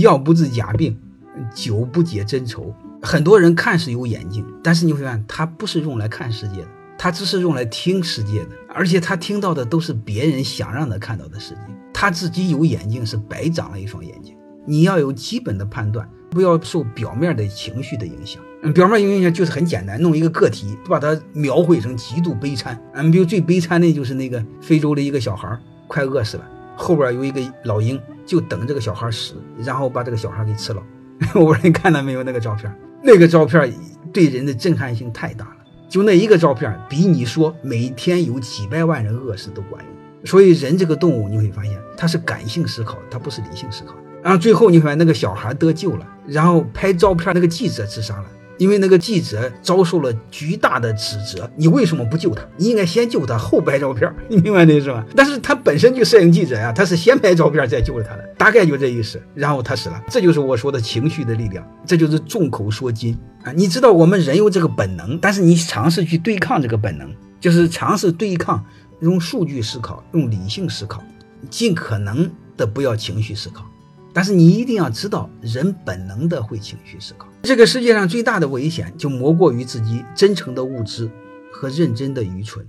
药不治假病，酒不解真愁。很多人看似有眼睛，但是你会发现他不是用来看世界的，他只是用来听世界的，而且他听到的都是别人想让他看到的世界。他自己有眼睛是白长了一双眼睛。你要有基本的判断，不要受表面的情绪的影响。嗯，表面影响就是很简单，弄一个个体，把它描绘成极度悲惨。嗯，比如最悲惨的就是那个非洲的一个小孩快饿死了，后边有一个老鹰就等这个小孩死，然后把这个小孩给吃了。我不知道你看到没有那个照片？那个照片对人的震撼性太大了，就那一个照片比你说每天有几百万人饿死都管用。所以人这个动物你会发现，它是感性思考，它不是理性思考。然后最后你发现那个小孩得救了，然后拍照片那个记者自杀了，因为那个记者遭受了巨大的指责。你为什么不救他？你应该先救他，后拍照片。你明白这意思吗？但是他本身就摄影记者呀，他是先拍照片再救了他的，大概就这意思。然后他死了，这就是我说的情绪的力量，这就是众口铄金啊！你知道我们人有这个本能，但是你尝试去对抗这个本能，就是尝试对抗，用数据思考，用理性思考，尽可能的不要情绪思考。但是你一定要知道，人本能的会情绪思考。这个世界上最大的危险，就莫过于自己真诚的无知和认真的愚蠢。